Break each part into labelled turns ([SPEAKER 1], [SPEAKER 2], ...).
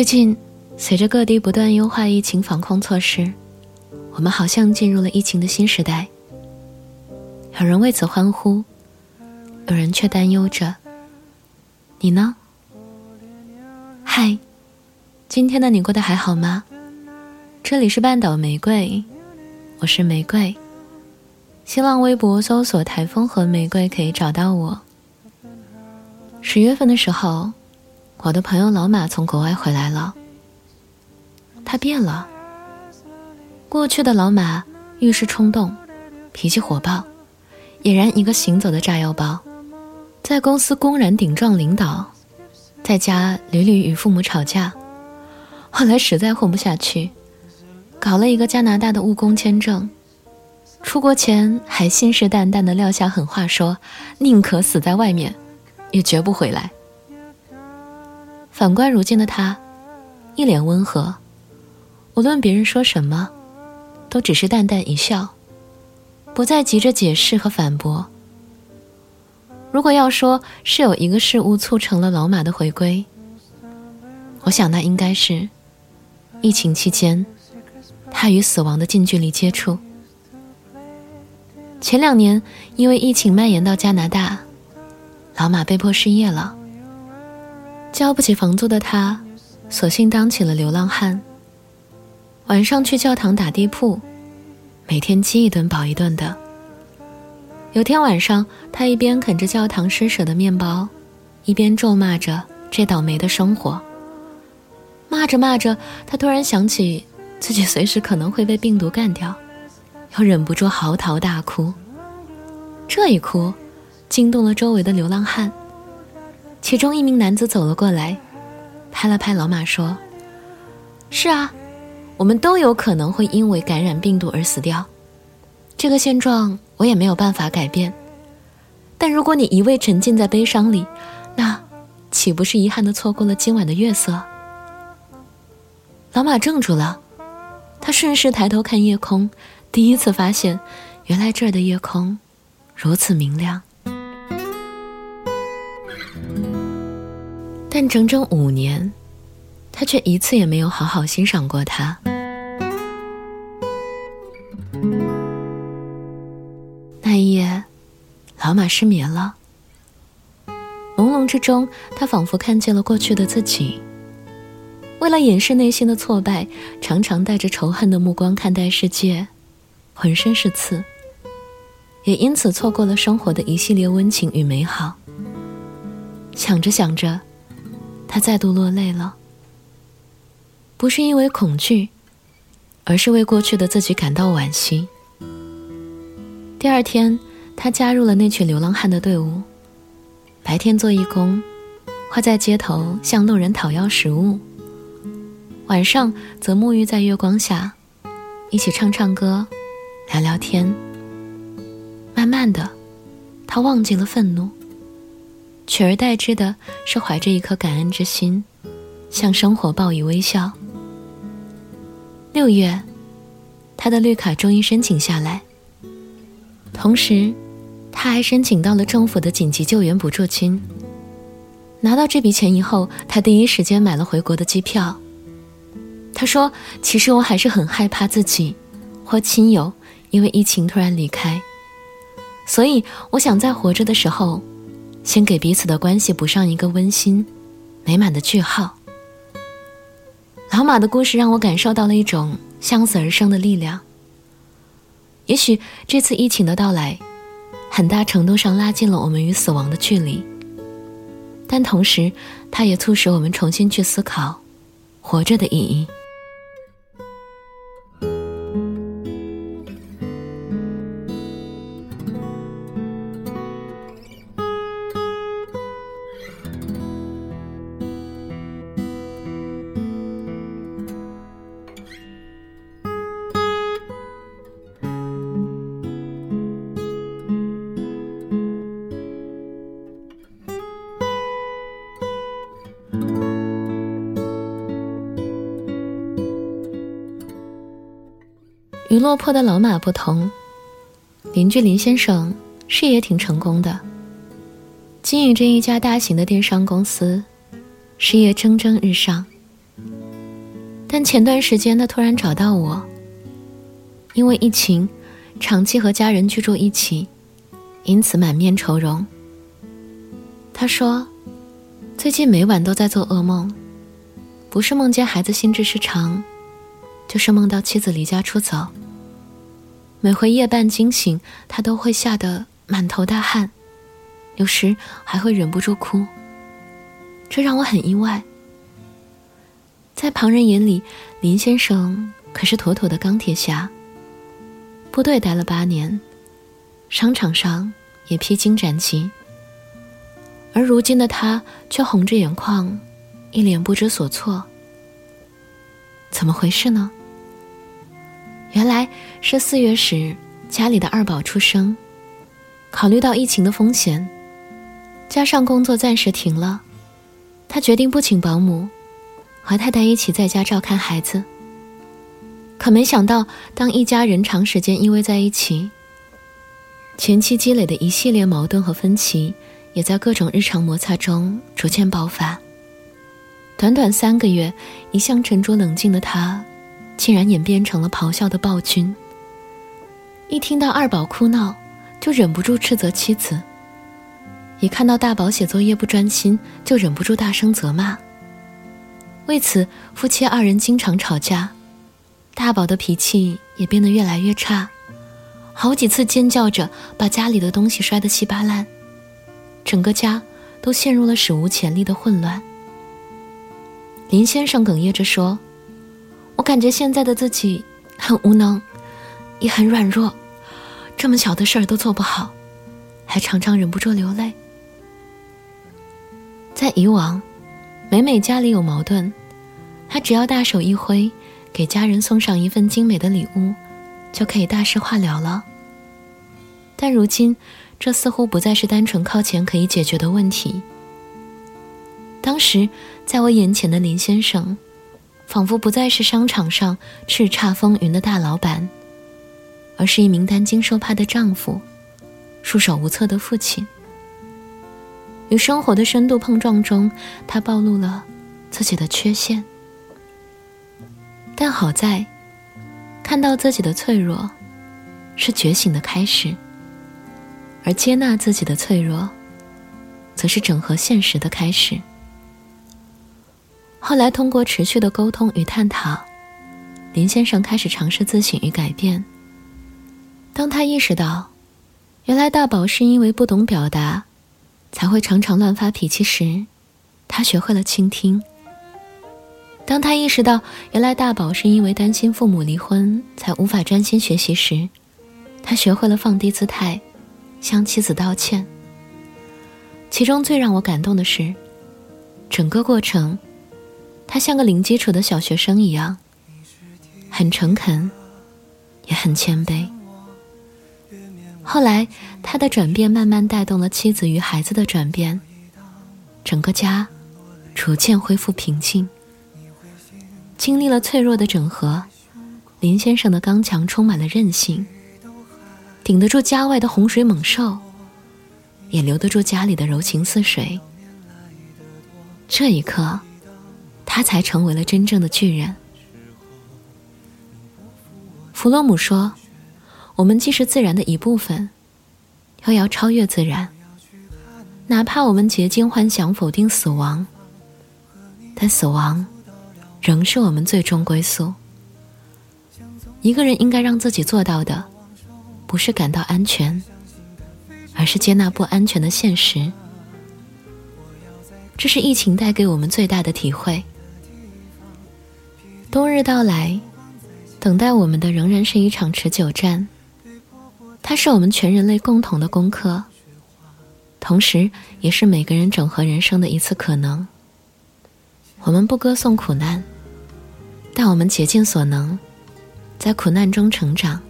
[SPEAKER 1] 最近，随着各地不断优化疫情防控措施，我们好像进入了疫情的新时代。有人为此欢呼，有人却担忧着。你呢？嗨，今天的你过得还好吗？这里是半岛玫瑰，我是玫瑰。新浪微博搜索“台风和玫瑰”可以找到我。十月份的时候。我的朋友老马从国外回来了，他变了。过去的老马遇事冲动，脾气火爆，俨然一个行走的炸药包，在公司公然顶撞领导，在家屡屡与父母吵架。后来实在混不下去，搞了一个加拿大的务工签证，出国前还信誓旦旦地撂下狠话，说宁可死在外面，也绝不回来。反观如今的他，一脸温和，无论别人说什么，都只是淡淡一笑，不再急着解释和反驳。如果要说是有一个事物促成了老马的回归，我想那应该是疫情期间他与死亡的近距离接触。前两年因为疫情蔓延到加拿大，老马被迫失业了。交不起房租的他，索性当起了流浪汉。晚上去教堂打地铺，每天饥一顿饱一顿的。有天晚上，他一边啃着教堂施舍的面包，一边咒骂着这倒霉的生活。骂着骂着，他突然想起自己随时可能会被病毒干掉，又忍不住嚎啕大哭。这一哭，惊动了周围的流浪汉。其中一名男子走了过来，拍了拍老马说：“是啊，我们都有可能会因为感染病毒而死掉，这个现状我也没有办法改变。但如果你一味沉浸在悲伤里，那岂不是遗憾的错过了今晚的月色？”老马怔住了，他顺势抬头看夜空，第一次发现，原来这儿的夜空如此明亮。但整整五年，他却一次也没有好好欣赏过它。那一夜，老马失眠了。朦胧之中，他仿佛看见了过去的自己。为了掩饰内心的挫败，常常带着仇恨的目光看待世界，浑身是刺。也因此错过了生活的一系列温情与美好。想着想着。他再度落泪了，不是因为恐惧，而是为过去的自己感到惋惜。第二天，他加入了那群流浪汉的队伍，白天做义工，会在街头向路人讨要食物；晚上则沐浴在月光下，一起唱唱歌，聊聊天。慢慢的，他忘记了愤怒。取而代之的是怀着一颗感恩之心，向生活报以微笑。六月，他的绿卡终于申请下来，同时，他还申请到了政府的紧急救援补助金。拿到这笔钱以后，他第一时间买了回国的机票。他说：“其实我还是很害怕自己或亲友因为疫情突然离开，所以我想在活着的时候。”先给彼此的关系补上一个温馨、美满的句号。老马的故事让我感受到了一种向死而生的力量。也许这次疫情的到来，很大程度上拉近了我们与死亡的距离，但同时，它也促使我们重新去思考活着的意义。与落魄的老马不同，邻居林先生事业挺成功的，经营着一家大型的电商公司，事业蒸蒸日上。但前段时间他突然找到我，因为疫情，长期和家人居住一起，因此满面愁容。他说，最近每晚都在做噩梦，不是梦见孩子心智失常，就是梦到妻子离家出走。每回夜半惊醒，他都会吓得满头大汗，有时还会忍不住哭。这让我很意外。在旁人眼里，林先生可是妥妥的钢铁侠。部队待了八年，商场上也披荆斩棘，而如今的他却红着眼眶，一脸不知所措。怎么回事呢？原来是四月时家里的二宝出生，考虑到疫情的风险，加上工作暂时停了，他决定不请保姆。和太太一起在家照看孩子。可没想到，当一家人长时间依偎在一起，前期积累的一系列矛盾和分歧，也在各种日常摩擦中逐渐爆发。短短三个月，一向沉着冷静的他，竟然演变成了咆哮的暴君。一听到二宝哭闹，就忍不住斥责妻子；一看到大宝写作业不专心，就忍不住大声责骂。为此，夫妻二人经常吵架，大宝的脾气也变得越来越差，好几次尖叫着把家里的东西摔得稀巴烂，整个家都陷入了史无前例的混乱。林先生哽咽着说：“我感觉现在的自己很无能，也很软弱，这么小的事儿都做不好，还常常忍不住流泪。在以往，每每家里有矛盾。”他只要大手一挥，给家人送上一份精美的礼物，就可以大事化了了。但如今，这似乎不再是单纯靠钱可以解决的问题。当时，在我眼前的林先生，仿佛不再是商场上叱咤风云的大老板，而是一名担惊受怕的丈夫，束手无策的父亲。与生活的深度碰撞中，他暴露了自己的缺陷。但好在，看到自己的脆弱，是觉醒的开始；而接纳自己的脆弱，则是整合现实的开始。后来，通过持续的沟通与探讨，林先生开始尝试自省与改变。当他意识到，原来大宝是因为不懂表达，才会常常乱发脾气时，他学会了倾听。当他意识到原来大宝是因为担心父母离婚才无法专心学习时，他学会了放低姿态，向妻子道歉。其中最让我感动的是，整个过程，他像个零基础的小学生一样，很诚恳，也很谦卑。后来，他的转变慢慢带动了妻子与孩子的转变，整个家逐渐恢复平静。经历了脆弱的整合，林先生的刚强充满了韧性，顶得住家外的洪水猛兽，也留得住家里的柔情似水。这一刻，他才成为了真正的巨人。弗洛姆说：“我们既是自然的一部分，又要超越自然。哪怕我们竭尽幻想否定死亡，但死亡。”仍是我们最终归宿。一个人应该让自己做到的，不是感到安全，而是接纳不安全的现实。这是疫情带给我们最大的体会。冬日到来，等待我们的仍然是一场持久战。它是我们全人类共同的功课，同时也是每个人整合人生的一次可能。我们不歌颂苦难，但我们竭尽所能，在苦难中成长。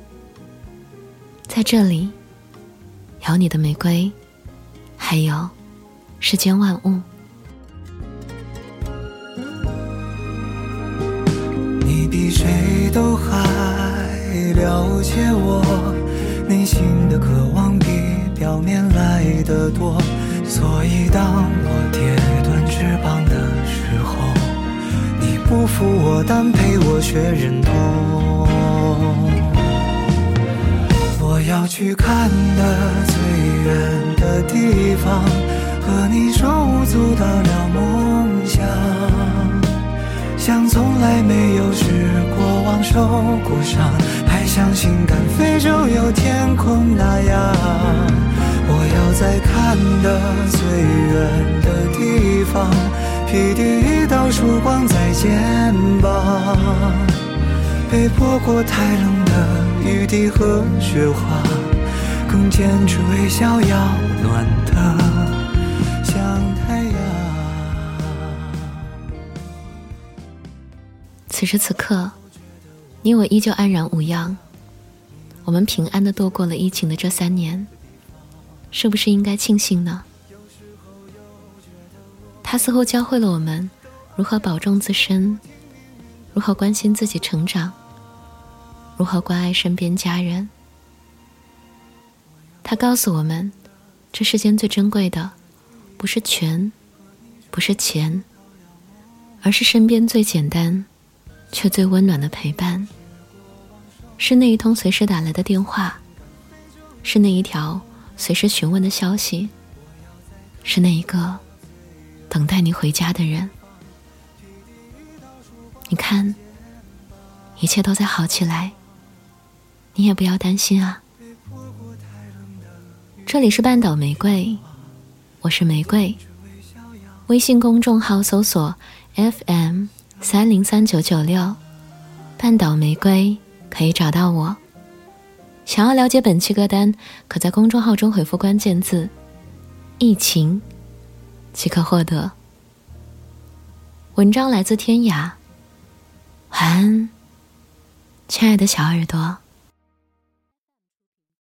[SPEAKER 1] 在这里，有你的玫瑰，还有世间万物。
[SPEAKER 2] 比谁都还了解我内心的渴望，比表面来的多。所以当我跌断翅膀的时候，你不负我但陪我学忍痛。我要去看的最远的地方，和你手舞足到了梦想，像从来没有、受过伤，还相信敢飞就有天空那样。我要在看的最远的地方，披第一道曙光在肩膀，被泼过太冷的雨滴和雪花，更坚持微笑要暖的像太阳。
[SPEAKER 1] 此时此刻，你我依旧安然无恙，我们平安的度过了疫情的这三年。是不是应该庆幸呢？他似乎教会了我们如何保重自身，如何关心自己成长，如何关爱身边家人。他告诉我们，这世间最珍贵的，不是权，不是钱，而是身边最简单，却最温暖的陪伴。是那一通随时打来的电话，是那一条。随时询问的消息，是那一个等待你回家的人。你看，一切都在好起来，你也不要担心啊。这里是半岛玫瑰，我是玫瑰。微信公众号搜索 FM 三零三九九六，半岛玫瑰可以找到我。想要了解本期歌单，可在公众号中回复关键字“疫情”，即可获得。文章来自天涯，晚安，亲爱的小耳朵。